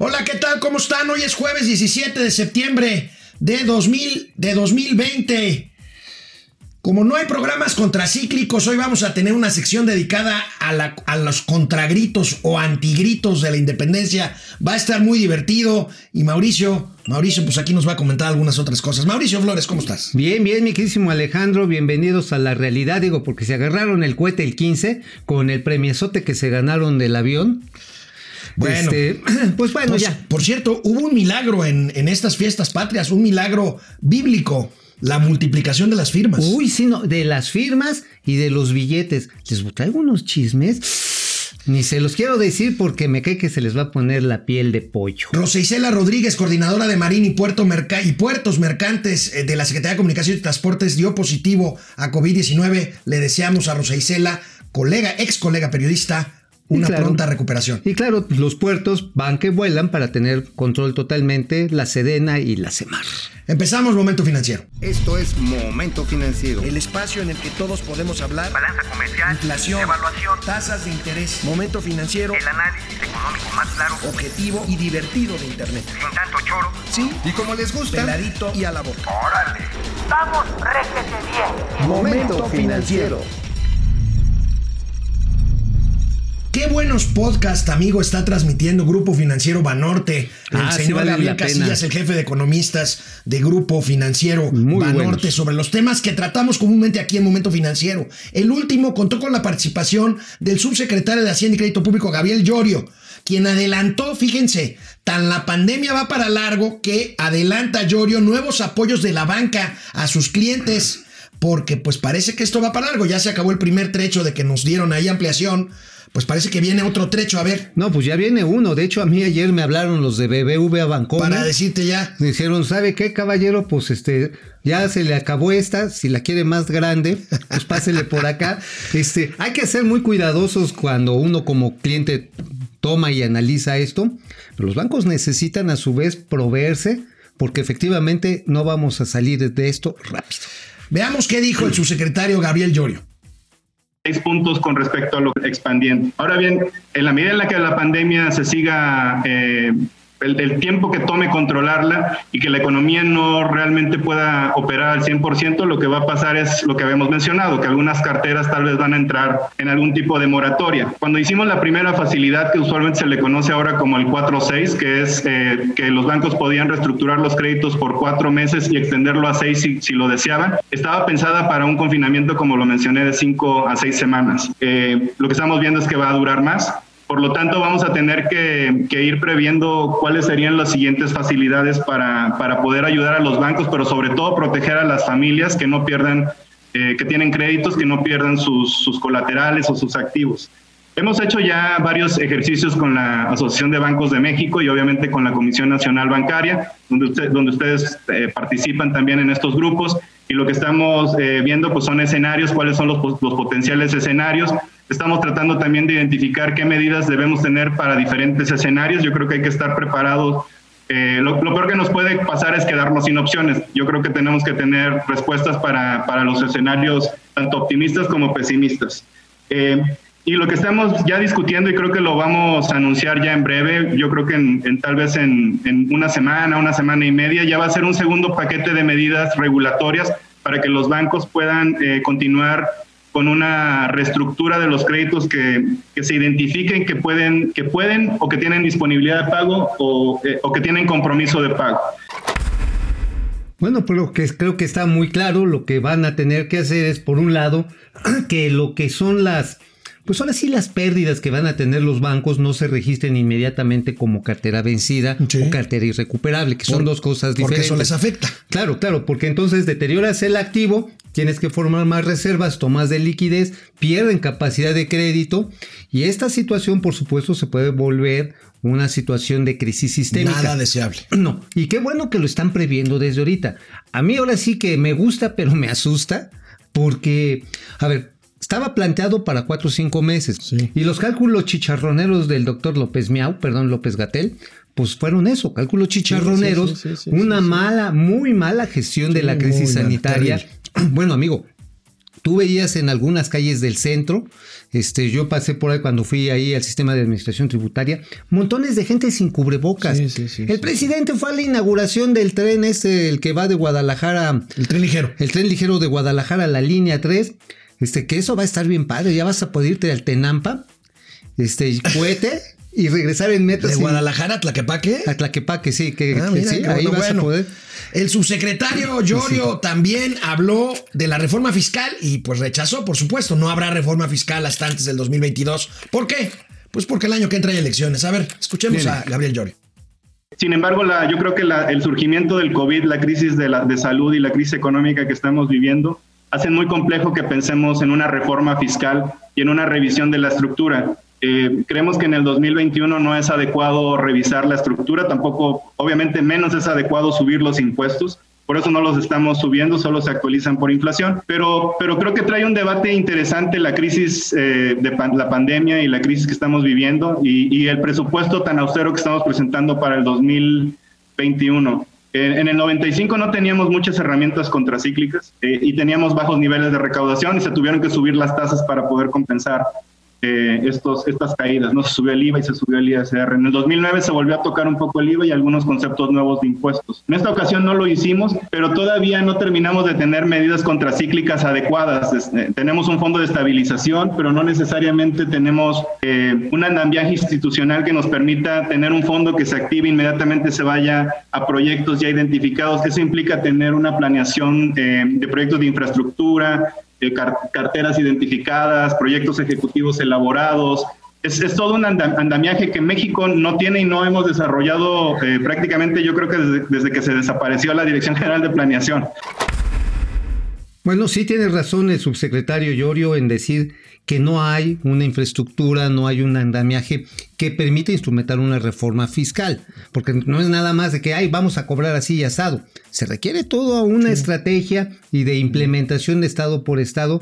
Hola, ¿qué tal? ¿Cómo están? Hoy es jueves 17 de septiembre de, 2000, de 2020. Como no hay programas contracíclicos, hoy vamos a tener una sección dedicada a, a, los contragritos o antigritos de la independencia. Va a estar muy divertido. Y Mauricio, Mauricio, pues aquí nos va a comentar algunas otras cosas. Mauricio Flores, ¿cómo estás? Bien, bien, mi queridísimo Alejandro. Bienvenidos a la realidad. Digo, porque se agarraron el cohete el 15 con el premiezote que se ganaron del avión. Bueno, este, pues bueno, pues, ya. Por cierto, hubo un milagro en, en estas fiestas patrias, un milagro bíblico. La multiplicación de las firmas. Uy, sí, no, de las firmas y de los billetes. Les traigo unos chismes. Ni se los quiero decir porque me cae que se les va a poner la piel de pollo. Rosa Isela Rodríguez, coordinadora de Marín y, Puerto y Puertos Mercantes eh, de la Secretaría de Comunicación y Transportes, dio positivo a COVID-19. Le deseamos a Rosa Isela, colega, ex colega periodista, una pronta recuperación. Y claro, los puertos van que vuelan para tener control totalmente la Sedena y la Semar. Empezamos Momento Financiero. Esto es Momento Financiero. El espacio en el que todos podemos hablar. Balanza comercial. Inflación. Evaluación. Tasas de interés. Momento Financiero. El análisis económico más claro. Objetivo y divertido de Internet. Sin tanto choro. Sí. Y como les gusta. Peladito y a la boca. Órale. Vamos, réjete bien. Momento Financiero. Qué buenos podcasts, amigo, está transmitiendo Grupo Financiero Banorte. El Ah, sí señor vale Gabriel. Casillas, el jefe de economistas de Grupo Financiero Muy Banorte, buenos. sobre los temas que tratamos comúnmente aquí en Momento Financiero. El último contó con la participación del subsecretario de Hacienda y Crédito Público, Gabriel Llorio, quien adelantó, fíjense, tan la pandemia va para largo que adelanta Llorio nuevos apoyos de la banca a sus clientes. Porque pues parece que esto va para largo. Ya se acabó el primer trecho de que nos dieron ahí ampliación. Pues parece que viene otro trecho. A ver, No, pues ya viene uno. De hecho, a mí ayer me hablaron los de BBVA Bancomer. para decirte ya. Me dijeron, ¿sabe qué, caballero? Pues este, ya se le acabó esta. Si la quiere más grande, pues pásele por acá. Este, hay que ser muy cuidadosos cuando uno como cliente toma y analiza esto. Pero los bancos necesitan a su vez proveerse porque efectivamente no vamos a salir de esto rápido. Veamos qué dijo el subsecretario Gabriel Llorio. Puntos con respecto a lo expandiente. Ahora bien, en la medida en la que la pandemia se siga, eh, el, el tiempo que tome controlarla y que la economía no realmente pueda operar al 100%, lo que va a pasar es lo que habíamos mencionado, que algunas carteras tal vez van a entrar en algún tipo de moratoria. Cuando hicimos la primera facilidad que usualmente se le conoce ahora como el 4-6, que es eh, que los bancos podían reestructurar los créditos por cuatro meses y extenderlo a seis si, si lo deseaban, estaba pensada para un confinamiento, como lo mencioné, de cinco a seis semanas. Eh, lo que estamos viendo es que va a durar más. Por lo tanto, vamos a tener que, que ir previendo cuáles serían las siguientes facilidades para, para, poder ayudar a los bancos, pero sobre todo proteger a las familias que no pierdan, eh, que tienen créditos, que no pierdan sus, sus colaterales o sus activos. Hemos hecho ya varios ejercicios con la Asociación de Bancos de México y obviamente con la Comisión Nacional Bancaria, donde, usted, donde ustedes eh, participan también en estos grupos. Y lo que estamos eh, viendo pues, son escenarios, cuáles son los, los potenciales escenarios. Estamos tratando también de identificar qué medidas debemos tener para diferentes escenarios. Yo creo que hay que estar preparados. Eh, lo, peor que nos puede pasar es quedarnos sin opciones. Yo creo que tenemos que tener respuestas para, para los escenarios tanto optimistas como pesimistas. Eh, y lo que estamos ya discutiendo, y creo que lo vamos a anunciar ya en breve, yo creo que en, tal vez en, en, una semana, una semana y media, ya va a ser un segundo paquete de medidas regulatorias para que los bancos puedan eh, continuar con una reestructura de los créditos que, que, se identifiquen que pueden, que pueden o que tienen disponibilidad de pago o, eh, o que tienen compromiso de pago. Bueno, pero que creo que está muy claro, lo que van a tener que hacer es, por un lado, que lo que son las pues ahora sí las pérdidas que van a tener los bancos no se registren inmediatamente como cartera vencida sí. o cartera irrecuperable, que son Por, dos cosas porque diferentes. eso les afecta. Claro, claro, porque entonces deterioras el activo, tienes que formar más reservas, tomas de liquidez, pierden capacidad de crédito y esta situación, por supuesto, se puede volver una situación de crisis sistémica. Nada deseable. No, y qué bueno que lo están previendo desde ahorita. A mí ahora sí que me gusta, pero me asusta, porque, a ver, estaba planteado para cuatro o cinco meses. Sí. Y los cálculos chicharroneros del doctor López Miau, perdón, López Gatel, pues fueron eso, cálculos chicharroneros, sí, sí, sí, una mala, muy mala gestión de la crisis sanitaria. Terrible. Bueno, amigo, Tú veías en algunas calles del centro, este, yo pasé por ahí cuando fui ahí al sistema de administración tributaria, montones de gente sin cubrebocas. Sí, sí, sí, el presidente fue a la inauguración del tren este, el que va de Guadalajara, El tren ligero. el tren ligero de Guadalajara a la línea 3, este, que eso va a estar bien padre, ya vas a poder irte al Tenampa, este, cohete y regresar en metro De Guadalajara a Tlaquepaque. a Tlaquepaque, sí, que, Ah, que mira, sí, ahí bueno, vas bueno. a poder. El subsecretario Llorio también habló de la reforma fiscal y pues rechazó, por supuesto, no habrá reforma fiscal hasta antes del 2022. ¿Por qué? Pues porque el año que entra hay elecciones. A ver, escuchemos Bien. a Gabriel Llorio. Sin embargo, la, yo creo que la- el surgimiento del COVID, la crisis de, la, de salud y la crisis económica que estamos viviendo hacen muy complejo que pensemos en una reforma fiscal y en una revisión de la estructura. Eh, creemos que en el 2021 no es adecuado revisar la estructura, tampoco, obviamente menos es adecuado subir los impuestos. Por eso no los estamos subiendo, solo se actualizan por inflación. Pero, pero creo que trae un debate interesante la crisis eh, de la pandemia y la crisis que estamos viviendo y, y el presupuesto tan austero que estamos presentando para el 2021. Eh, en el 95 no teníamos muchas herramientas contracíclicas eh, y teníamos bajos niveles de recaudación y se tuvieron que subir las tasas para poder compensar eh, estos, estas caídas. No se subió el IVA y se subió el ISR. En el 2009 se volvió a tocar un poco el IVA y algunos conceptos nuevos de impuestos. En esta ocasión no lo hicimos, pero todavía no terminamos de tener medidas contracíclicas adecuadas. Es- eh, tenemos un fondo de estabilización, pero no necesariamente tenemos eh, un andamiaje institucional que nos permita tener un fondo que se active inmediatamente se vaya a proyectos ya identificados. Eso implica tener una planeación eh, de proyectos de infraestructura, eh, car- carteras identificadas, proyectos ejecutivos elaborados. Es, todo un anda- andamiaje que México no tiene y no hemos desarrollado eh, prácticamente, yo creo que desde, desde que se desapareció la Dirección General de Planeación. Bueno, sí tiene razón el subsecretario Llorio en decir que no hay una infraestructura, no hay un andamiaje que permita instrumentar una reforma fiscal, porque no es nada más de que, ay, vamos a cobrar así y asado. Se requiere toda una estrategia y de implementación de estado por estado,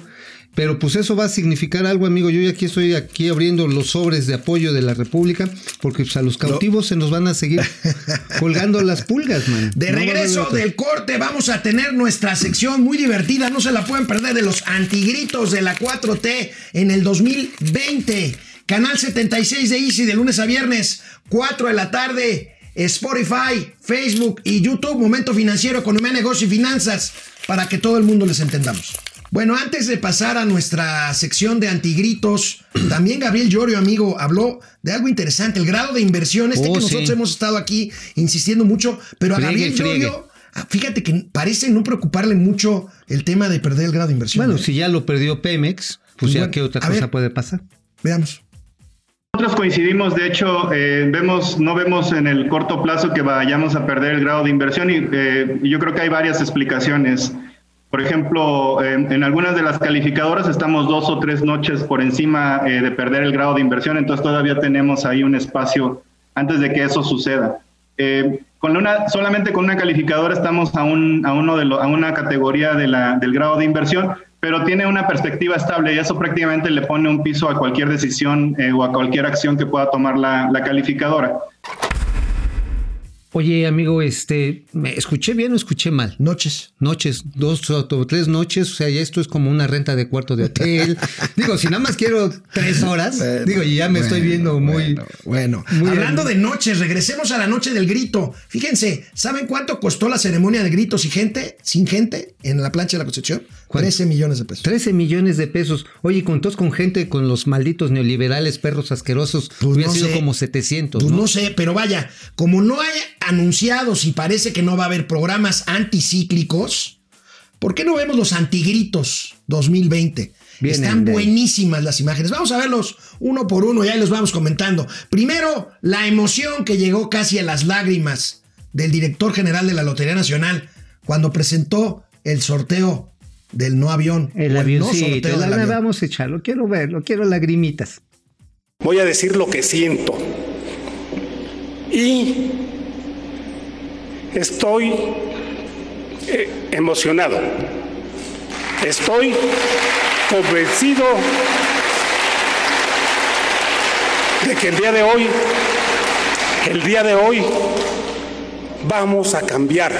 pero pues eso va a significar algo, amigo. Yo ya aquí estoy aquí abriendo los sobres de apoyo de la República, porque pues, a los cautivos se nos van a seguir colgando las pulgas, man. De No regreso del corte vamos a tener nuestra sección muy divertida, no se la pueden perder, de los antigritos de la 4T en el 2020. Canal 76 de Easy de lunes a viernes, 4 de la tarde, Spotify, Facebook y YouTube, Momento Financiero, Economía, Negocio y Finanzas, para que todo el mundo les entendamos. Bueno, antes de pasar a nuestra sección de antigritos, también Gabriel Llorio, amigo, habló de algo interesante, el grado de inversión, este Oh, que sí. nosotros hemos estado aquí insistiendo mucho, pero a Friegue, Gabriel friegue. Llorio, ah, fíjate que parece no preocuparle mucho el tema de perder el grado de inversión. Bueno, ¿eh? si ya lo perdió Pemex, pues ya qué otra cosa ver. puede pasar. Veamos. Nosotros coincidimos, de hecho, eh, vemos, no vemos en el corto plazo que vayamos a perder el grado de inversión y eh, yo creo que hay varias explicaciones. Por ejemplo, en, en algunas de las calificadoras estamos dos o tres noches por encima eh, de perder el grado de inversión, entonces todavía tenemos ahí un espacio antes de que eso suceda. Eh, con una, solamente con una calificadora estamos a, un, a, uno de lo- a una categoría de la, del grado de inversión, pero tiene una perspectiva estable y eso prácticamente le pone un piso a cualquier decisión eh, o a cualquier acción que pueda tomar la, la calificadora. Oye, amigo, este, ¿me escuché bien o escuché mal? Noches. Noches, dos o tres noches, o sea, ya esto es como una renta de cuarto de hotel. digo, si nada más quiero tres horas, Bueno, digo, y ya me estoy viendo muy... Bueno, bueno. muy hablando bien. de noches, regresemos a la noche del grito. Fíjense, ¿saben cuánto costó la ceremonia del grito sin gente, sin gente en la plancha de la Constitución? ¿Cuánto? 13 millones de pesos. 13 millones de pesos. Oye, con todos con gente, con los malditos neoliberales, perros asquerosos, Pues hubiera no sido sé. como 700, Pues ¿no? no sé, pero vaya, como no hay anunciados y parece que no va a haber programas anticíclicos, ¿por qué no vemos los antigritos 2020? Vienen Están buenísimas las imágenes. Vamos a verlos uno por uno y ahí los vamos comentando. Primero, la emoción que llegó casi a las lágrimas del director general de la Lotería Nacional cuando presentó el sorteo del no avión. El avioncito, no sorteo el del avión. avión. vamos a echarlo, quiero verlo, quiero lagrimitas. Voy a decir lo que siento. Y estoy eh, emocionado. Estoy convencido de que el día de hoy, el día de hoy, vamos a cambiar.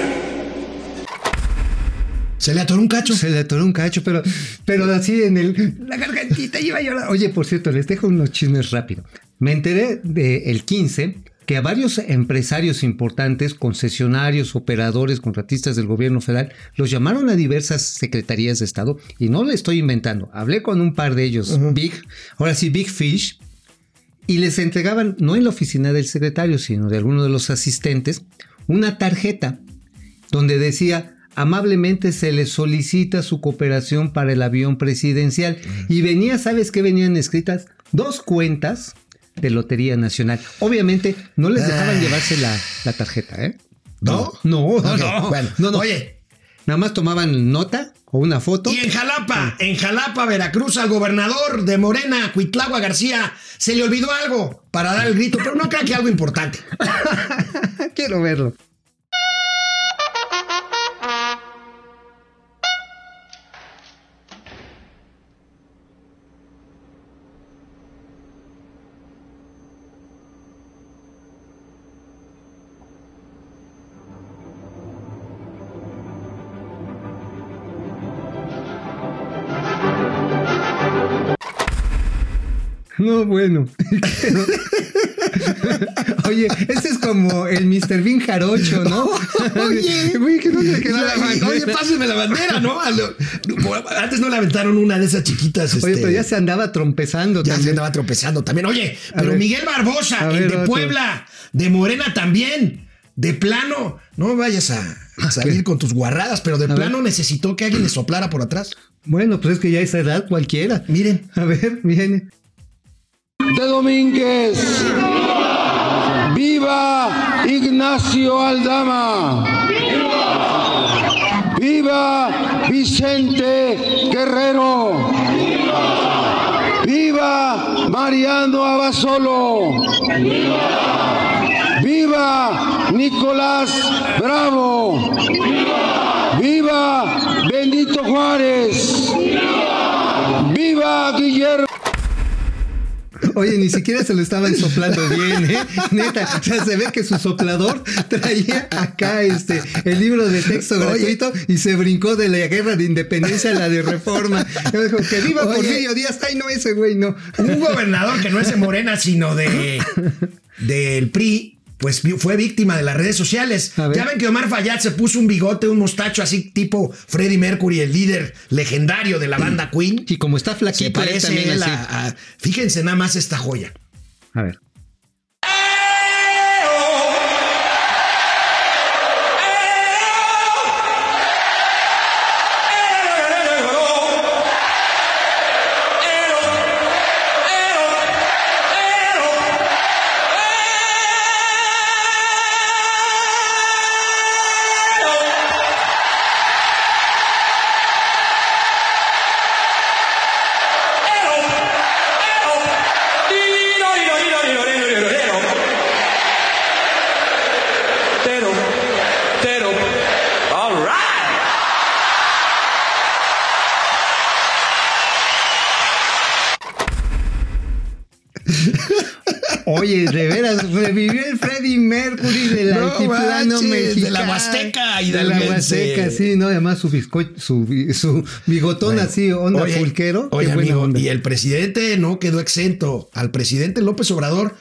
Se le atoró un cacho. Se le atoró un cacho, pero, pero así en el. La gargantita iba a llorar. Oye, por cierto, les dejo unos chismes rápido. Me enteré del 15 que a varios empresarios importantes, concesionarios, operadores, contratistas del gobierno federal, los llamaron a diversas secretarías de Estado y no le estoy inventando. Hablé con un par de ellos, Big, ahora sí, Big Fish, y les entregaban, no en la oficina del secretario, sino de alguno de los asistentes, una tarjeta donde decía amablemente se les solicita su cooperación para el avión presidencial. Y venía, ¿sabes qué venían escritas? Dos cuentas de Lotería Nacional. Obviamente no les dejaban Ah. llevarse la, la tarjeta, ¿eh? ¿No? No, no, no. Bueno, no, no. Oye, Nada más tomaban nota o una foto. y en Jalapa, en Jalapa, Veracruz, al gobernador de Morena, Cuitlagua García, se le olvidó algo para dar el grito, pero no creo que algo importante. Quiero verlo. No, bueno. Oye, este es como el Mr. Bean Jarocho, ¿no? Oye, güey, que no le queda la bandera. Oye, pásenme la bandera, ¿no? Antes no le aventaron una de esas chiquitas. Oye, este, pero ya se andaba trompezando Ya se andaba tropezando también. Oye, pero ver. Miguel Barbosa, el de. Puebla, de Morena también, de plano, no vayas a, a salir con tus guarradas, pero de A plano necesitó que alguien le soplara por atrás. Bueno, pues es que ya a esa edad cualquiera. Miren. A ver, viene. De Domínguez. ¡Viva Ignacio Aldama! ¡Viva Vicente Guerrero! ¡Viva Mariano Abasolo! ¡Viva Nicolás Bravo! ¡Viva Benito Juárez! ¡Viva Guillermo! Oye, ni siquiera se lo estaban soplando bien, ¿eh? Neta, o sea, se ve que su soplador traía acá este el libro de texto Oye. gratuito y se brincó de la guerra de independencia a la de reforma. Y dijo, que viva Oye. Porfirio Díaz. Ay, no, ese güey, no. Un gobernador que no es de Morena, sino de del PRI, pues fue víctima de las redes sociales. Ya ven que Omar Fayad se puso un bigote, un mostacho así tipo Freddie Mercury, el líder legendario de la banda Queen. Y como está flaquito, parece él a- Fíjense nada más esta joya. A ver. Oye, de veras, revivió el Freddie Mercury del No altiplano manches, de la Huasteca De la hidalguense. Huasteca, sí, ¿no? Además su, bizco- su, bi- su bigotón Bueno, así, onda oye, pulquero. Oye, amigo, onda. y el presidente no quedó exento. Al presidente López Obrador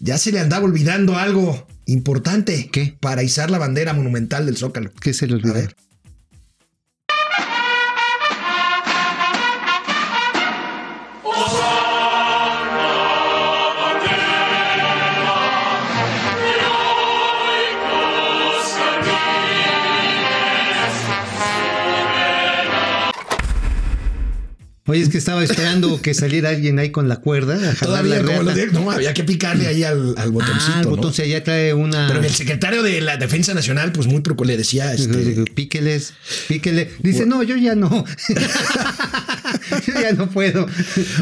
ya se le andaba olvidando algo importante. ¿Qué? Para izar la bandera monumental del Zócalo. ¿Qué se le olvidó? A ver. Oye, es que estaba esperando que saliera alguien ahí con la cuerda. Todavía, la como lo reata. de- no, había que picarle ahí al, al botoncito. Ah, el botón, ya trae una. Pero el secretario de la Defensa Nacional, pues muy le decía, este, Píqueles, píquele. Dice, no, yo ya no. yo ya no puedo.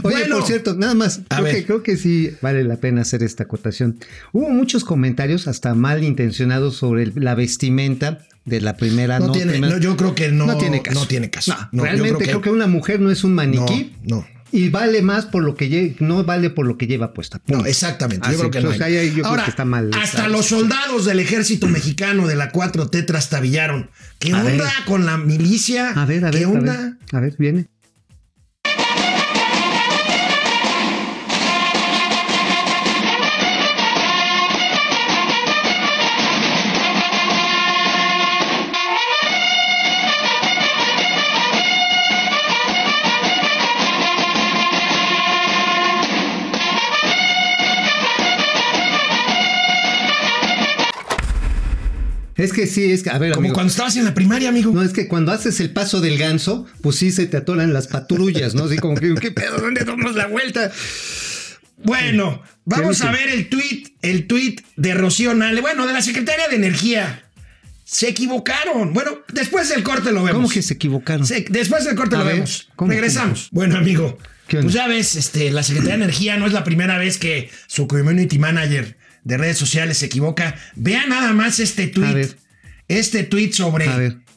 Oye, Bueno. por cierto, nada más, creo que, creo que sí vale la pena hacer esta acotación. Hubo muchos comentarios, hasta malintencionados, sobre el- la vestimenta de la primera no no, tiene, primera- no, yo creo que no, no tiene caso. No tiene caso. No, No, yo realmente creo que, una mujer no es un maniquí. no. y vale más por lo que lle- no vale por lo que lleva puesta. No, exactamente. Así yo creo que no hay. creo Ahora, que está mal. hasta los soldados del ejército mexicano de la 4T trastabillaron. ¿Qué A onda ver. con la milicia? A ver, a ver, ¿Qué a onda? ver. A ver, viene. Que sí, es que, a ver, Como amigo. cuando estabas en la primaria, amigo. No, es que cuando haces el paso del ganso, pues sí se te atoran las patrullas, ¿no? Así como que, ¿qué pedo? ¿Dónde damos la vuelta? Bueno, vamos ¿Qué a ver el tweet, el tweet de Rocío Nale, bueno, de la Secretaria de Energía. Se equivocaron. Bueno, después del corte lo vemos. ¿Cómo que se equivocaron? Se- después del corte A lo ver, vemos. ¿cómo, Regresamos. Bueno, amigo. Pues ya ves, este, la Secretaría de Energía no es la primera vez que su community manager de redes sociales se equivoca. Vea nada más este A tweet. Este tweet sobre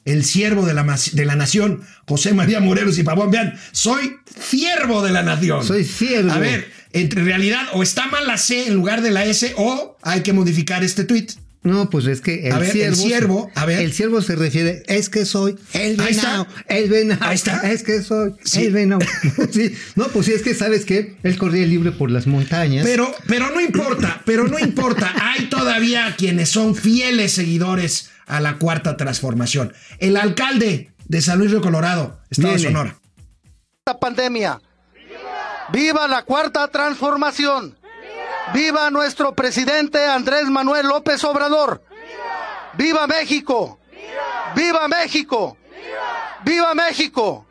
el siervo de la, de la nación, José María Morelos y Pavón. Vean, soy siervo de la nación. Soy siervo. A ver, entre realidad o está mal la C en lugar de la S o hay que modificar este tweet. No, pues es que el A ver, el siervo. siervo, a ver. El siervo se refiere, es que soy el Ahí está. venado. El venado. Ahí está. Es que soy Sí. el venado. sí. No, pues sí, es que sabes que él corría libre por las montañas. Pero, pero no importa, pero no importa. Hay todavía quienes son fieles seguidores a la cuarta transformación. El alcalde de San Luis Río Colorado, Estado de. Sonora. esta pandemia. ¡Viva la cuarta transformación! ¡Viva nuestro presidente Andrés Manuel López Obrador! ¡Viva México! ¡Viva México! ¡Viva México!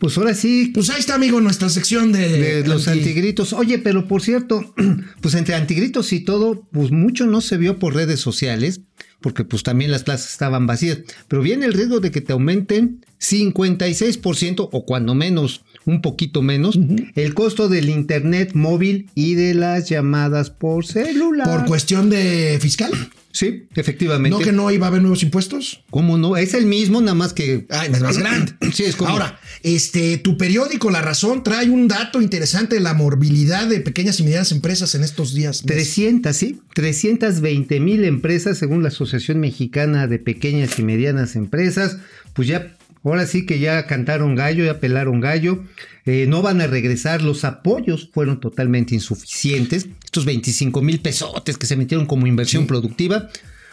Pues ahora sí, Pues ahí está, amigo, nuestra sección de, de los anti- antigritos. Oye, pero por cierto, pues entre antigritos y todo, pues mucho no se vio por redes sociales, porque pues también las plazas estaban vacías. Pero viene el riesgo de que te aumenten 56% o cuando menos, un poquito menos, el costo del internet móvil y de las llamadas por celular. Por cuestión de fiscal. Sí, efectivamente. ¿No que no iba a haber nuevos impuestos? ¿Cómo no? Es el mismo, nada más que... Ay, es más grande. Sí, es como... Ahora, este, tu periódico La Razón trae un dato interesante de la morbilidad de pequeñas y medianas empresas en estos días. 300, sí, 320 mil empresas según la Asociación Mexicana de Pequeñas y Medianas Empresas, pues ya, ahora sí que ya cantaron gallo, ya pelaron gallo, eh, no van a regresar, los apoyos fueron totalmente insuficientes, estos 25 mil pesotes que se metieron como inversión productiva,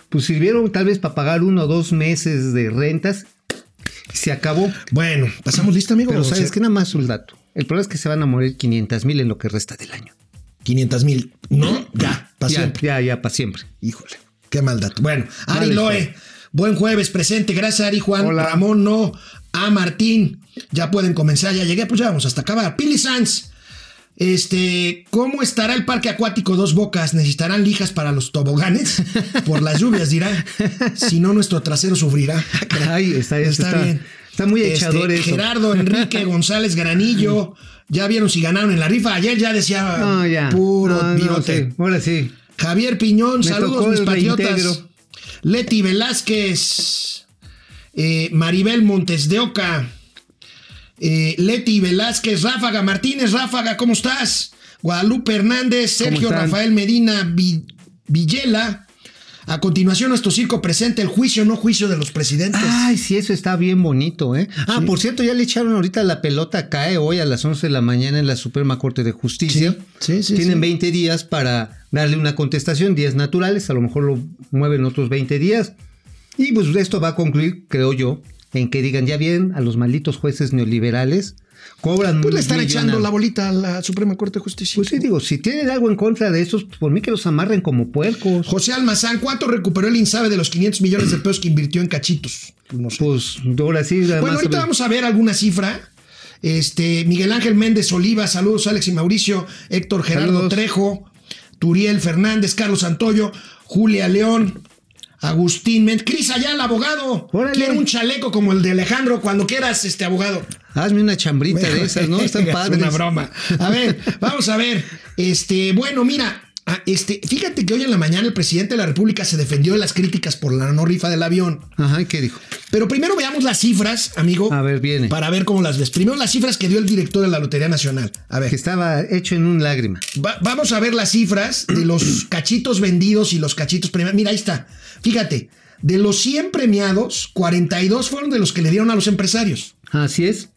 pues sirvieron tal vez para pagar uno o dos meses de rentas, y se acabó. Bueno, pasamos lista, amigo. Pero O sabes sea, que nada más un dato, el problema es que se van a morir 500 mil en lo que resta del año. 500 mil. No, ya, para siempre. ya, ya, para siempre. Híjole, qué mal dato. Bueno, Ari Loe. Buen jueves, presente. Gracias, Ari Juan. Hola. Ramón, no. A Martín, ya pueden comenzar, ya llegué, pues ya vamos hasta acabar. Pili Sanz, este, ¿cómo estará el parque acuático Dos Bocas? ¿Necesitarán lijas para los toboganes? Por las lluvias, dirá. Si no, nuestro trasero sufrirá. Ay, está, Está, está- bien. Está muy Este, echador eso. Gerardo Enrique González Granillo. Ya vieron si ganaron en la rifa. Ayer ya decía No, ya. puro No, sí, Ahora sí. Javier Piñón, Me saludos mis patriotas. reintegro. Leti Velázquez, eh, Maribel Montes de Oca, eh, Leti Velázquez, Ráfaga Martínez, Ráfaga, ¿cómo estás? Guadalupe Hernández, Sergio? Rafael Medina Vi- Villela. A continuación, nuestro circo presenta el juicio, no juicio de los presidentes. Ay, sí, eso está bien bonito, ¿eh? Ah, por cierto, ya le echaron ahorita la pelota, cae hoy a las 11 de la mañana en la Suprema Corte de Justicia. Sí, sí, sí, Tienen sí. 20 días para darle una contestación, días naturales, a lo mejor lo mueven otros 20 días. Y pues esto va a concluir, creo yo, en que digan, ya bien, a los malditos jueces neoliberales, cobran pues le están millones. echando la bolita a la Suprema Corte de Justicia. Pues sí, digo, si tienen algo en contra de esos, pues por mí que los amarren como puercos. José Almazán, ¿cuánto recuperó el INSABE de los 500 millones de pesos que invirtió en cachitos? No sé. Pues ahora sí. Bueno, ahorita vamos a ver alguna cifra. Este, Miguel Ángel Méndez Oliva, saludos Alex y Mauricio, Héctor Gerardo Saludos. Trejo, Turiel Fernández, Carlos Santoyo, Julia León, Agustín Méndez, Cris Ayala, abogado. Órale. Quiero un chaleco como el de Alejandro cuando quieras, este abogado. Hazme una chambrita de esas, ¿no? Están Es padres. una broma. A ver, vamos a ver. Este, bueno, mira, Ah, este, fíjate que hoy en la mañana el presidente de la República se defendió de las críticas por la no rifa del avión. Ajá, ¿y qué dijo? Pero primero veamos las cifras, amigo. A ver, viene. Para ver cómo las ves. Primero las cifras que dio el director de la Lotería Nacional. A ver. Que estaba hecho en un lágrima. Va- vamos a ver las cifras de los cachitos vendidos y los cachitos premiados. Mira, ahí está. Fíjate, de los 100 premiados, 42 fueron de los que le dieron a los empresarios. Así es.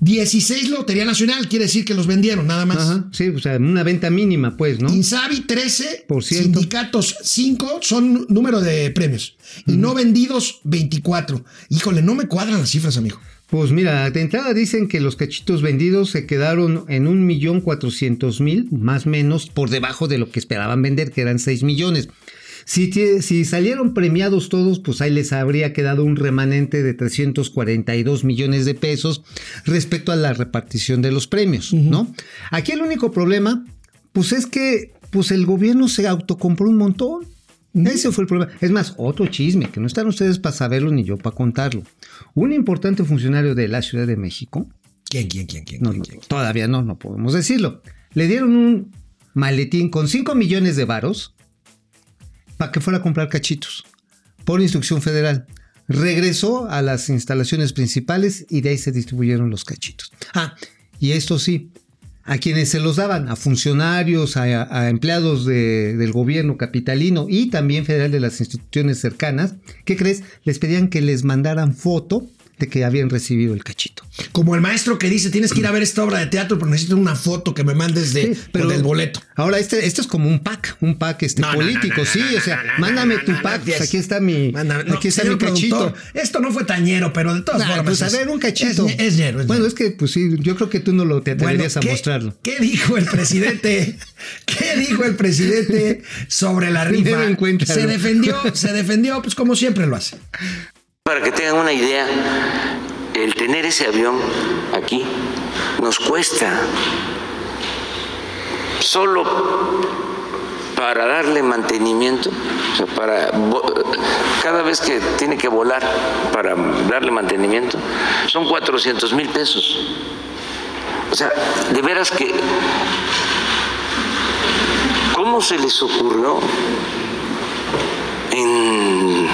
16 Lotería Nacional, quiere decir que los vendieron, nada más. Ajá, sí, o sea, una venta mínima, pues, ¿no? Insabi 13, Por ciento. sindicatos 5 son número de premios y no vendidos 24. Híjole, no me cuadran las cifras, amigo. Pues mira, de entrada dicen que los cachitos vendidos se quedaron en un millón cuatrocientos mil, más o menos por debajo de lo que esperaban vender, que eran 6 millones. Si, salieron premiados todos, pues ahí les habría quedado un remanente de 342 millones de pesos respecto a la repartición de los premios, ¿no? Aquí el único problema, pues es que pues el gobierno se autocompró un montón. Ese fue el problema. Es más, otro chisme, que no están ustedes para saberlo ni yo para contarlo. Un importante funcionario de la Ciudad de México, ¿Quién, quién, quién, quién? no, quién, no, quién? todavía no, no podemos decirlo. Le dieron un maletín con 5 millones de varos para que fuera a comprar cachitos por instrucción federal. Regresó a las instalaciones principales y de ahí se distribuyeron los cachitos. Ah, y esto sí, a quienes se los daban, a funcionarios, a, empleados de- del gobierno capitalino y también federal de las instituciones cercanas, ¿qué crees? Les pedían que les mandaran foto de que habían recibido el cachito. Como el maestro que dice, tienes que ir a ver esta obra de teatro, pero necesito una foto que me mandes de, Sí, pero del boleto. Ahora, este, esto es como un pack, un pack este, No, político, no, no, sí, o sea, mándame tu pack, pues aquí está mi, Mándame- aquí está mi cachito. Esto no fue tañero, pero de todas formas. pues a ver, un cachito. Es, es ñero, es bueno, es que, pues sí, yo creo que tú no lo te Bueno, atreverías a ¿qué- mostrarlo. ¿Qué dijo el presidente? ¿Qué dijo el presidente sobre la rifa? Se defendió, se defendió, pues como siempre lo hace. Para que tengan una idea, el tener ese avión aquí nos cuesta solo para darle mantenimiento, o sea, para cada vez que tiene que volar para darle mantenimiento, son 400 mil pesos. O sea, de veras que, ¿cómo se les ocurrió? ¿En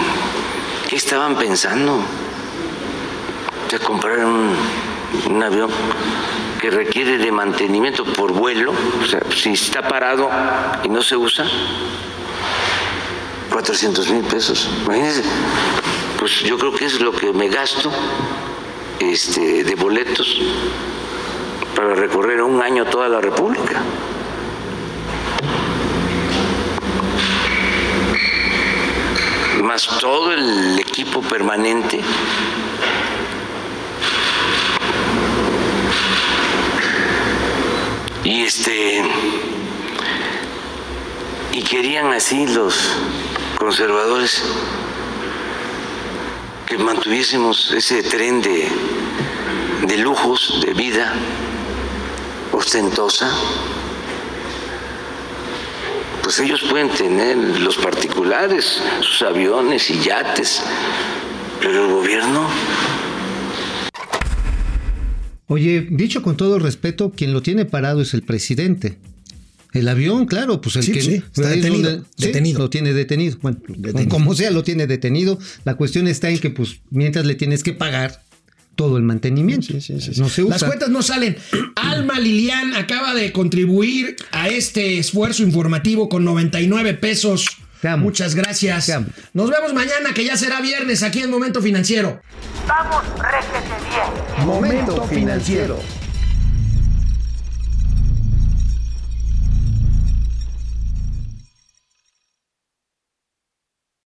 estaban pensando? De comprar un, un avión que requiere de mantenimiento por vuelo, o sea, si está parado y no se usa, 400 mil pesos. Imagínense, pues yo creo que es lo que me gasto este, de boletos para recorrer un año toda la República. Más todo el equipo permanente. Y este y querían así los conservadores que mantuviésemos ese tren de, de lujos, de vida ostentosa. Pues ellos pueden tener los particulares, sus aviones y yates, pero el gobierno Oye, dicho con todo respeto, quien lo tiene parado es el presidente. El avión, claro, pues el Sí, que sí, está sí, detenido. lo tiene detenido. Bueno, Detenido. como sea, lo tiene detenido. La cuestión está en que, pues, mientras le tienes que pagar todo el mantenimiento. No se usa. Las cuentas no salen. Alma Lilian acaba de contribuir a este esfuerzo informativo con 99 pesos. Te amo. Muchas gracias. Te amo. Nos vemos mañana, que ya será viernes aquí en Momento Financiero. Vamos, réjete bien. Momento financiero.